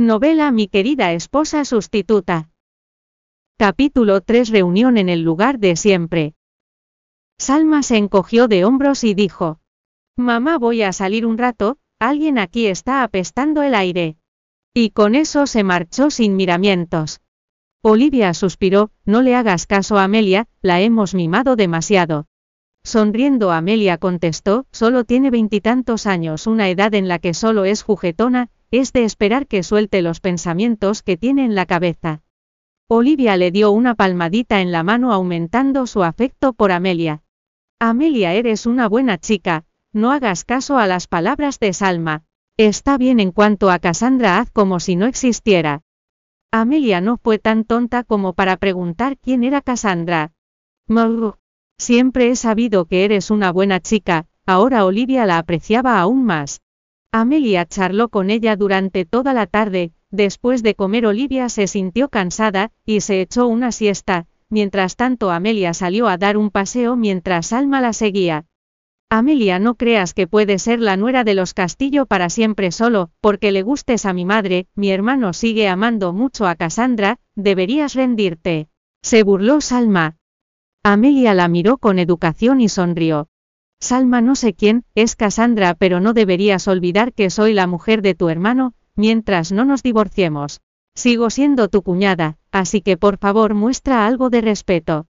Novela Mi querida esposa sustituta. Capítulo 3 Reunión en el lugar de siempre. Salma se encogió de hombros y dijo. Mamá voy a salir un rato, alguien aquí está apestando el aire. Y con eso se marchó sin miramientos. Olivia suspiró, no le hagas caso a Amelia, la hemos mimado demasiado. Sonriendo Amelia contestó, solo tiene veintitantos años, una edad en la que solo es juguetona, es de esperar que suelte los pensamientos que tiene en la cabeza. Olivia le dio una palmadita en la mano aumentando su afecto por Amelia. Amelia eres una buena chica, no hagas caso a las palabras de Salma. Está bien en cuanto a Cassandra haz como si no existiera. Amelia no fue tan tonta como para preguntar quién era Cassandra. Siempre he sabido que eres una buena chica, ahora Olivia la apreciaba aún más. Amelia charló con ella durante toda la tarde, después de comer Olivia se sintió cansada, y se echó una siesta, mientras tanto Amelia salió a dar un paseo mientras Alma la seguía. Amelia no creas que puede ser la nuera de los Castillo para siempre solo, porque le gustes a mi madre, mi hermano sigue amando mucho a Cassandra, deberías rendirte. Se burló Salma. Amelia la miró con educación y sonrió. Salma no sé quién, es Cassandra pero no deberías olvidar que soy la mujer de tu hermano, mientras no nos divorciemos. Sigo siendo tu cuñada, así que por favor muestra algo de respeto.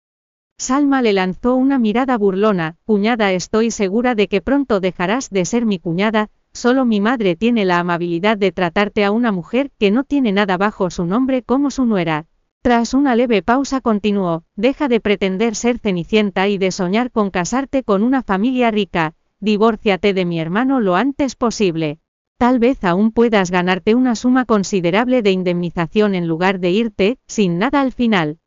Salma le lanzó una mirada burlona, cuñada estoy segura de que pronto dejarás de ser mi cuñada, solo mi madre tiene la amabilidad de tratarte a una mujer que no tiene nada bajo su nombre como su nuera. Tras una leve pausa continuó, deja de pretender ser cenicienta y de soñar con casarte con una familia rica, divórciate de mi hermano lo antes posible. Tal vez aún puedas ganarte una suma considerable de indemnización en lugar de irte, sin nada al final.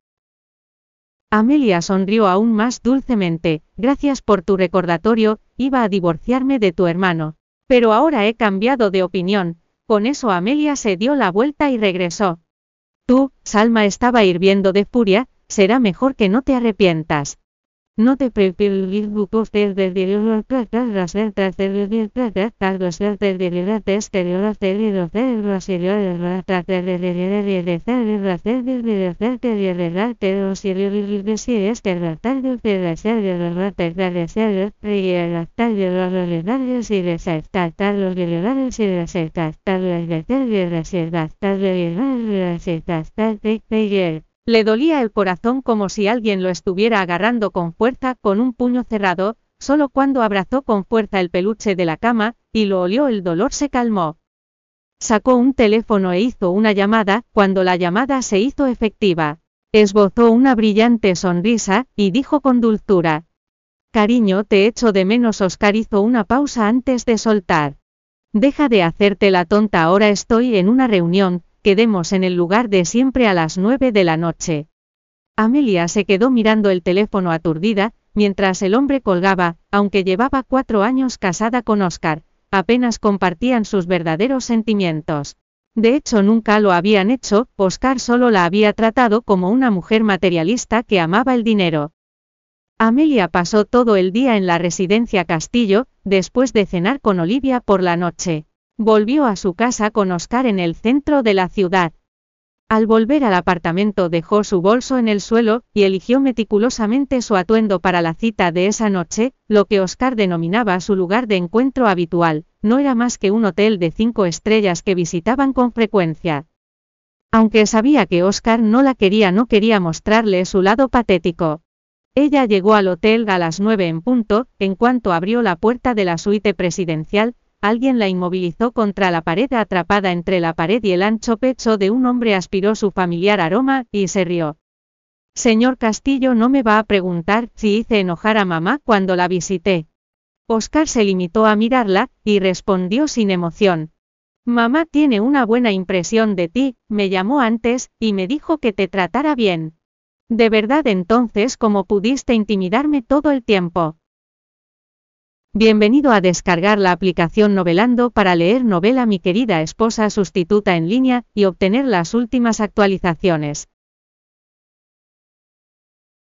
Amelia sonrió aún más dulcemente, gracias por tu recordatorio, iba a divorciarme de tu hermano. Pero ahora he cambiado de opinión, con eso Amelia se dio la vuelta y regresó. Tú, Salma estaba hirviendo de furia, será mejor que no te arrepientas. No te preocupes de las letras de las exteriores de cerebros y de los cerebros si es que la tarde de ser de los ratas de ser y la tarde de los los los los le dolía el corazón como si alguien lo estuviera agarrando con fuerza con un puño cerrado, solo cuando abrazó con fuerza el peluche de la cama, y lo olió el dolor se calmó. Sacó un teléfono e hizo una llamada, cuando la llamada se hizo efectiva. Esbozó una brillante sonrisa, y dijo con dulzura. Cariño, te echo de menos. Oscar hizo una pausa antes de soltar. Deja de hacerte la tonta, ahora estoy en una reunión, quedemos en el lugar de siempre a las nueve de la noche. Amelia se quedó mirando el teléfono aturdida, mientras el hombre colgaba, aunque llevaba cuatro años casada con Oscar, apenas compartían sus verdaderos sentimientos. De hecho nunca lo habían hecho, Oscar solo la había tratado como una mujer materialista que amaba el dinero. Amelia pasó todo el día en la residencia Castillo, después de cenar con Olivia por la noche. Volvió a su casa con Oscar en el centro de la ciudad. Al volver al apartamento dejó su bolso en el suelo, y eligió meticulosamente su atuendo para la cita de esa noche, lo que Oscar denominaba su lugar de encuentro habitual, no era más que un hotel de cinco estrellas que visitaban con frecuencia. Aunque sabía que Oscar no la quería, no quería mostrarle su lado patético. Ella llegó al hotel a las nueve en punto, en cuanto abrió la puerta de la suite presidencial, alguien la inmovilizó contra la pared atrapada entre la pared y el ancho pecho de un hombre aspiró su familiar aroma, y se rió. Señor Castillo no me va a preguntar si hice enojar a mamá cuando la visité. Oscar se limitó a mirarla, y respondió sin emoción. Mamá tiene una buena impresión de ti, me llamó antes, y me dijo que te tratara bien. De verdad entonces cómo pudiste intimidarme todo el tiempo. Bienvenido a descargar la aplicación Novelando para leer novela Mi querida esposa sustituta en línea y obtener las últimas actualizaciones.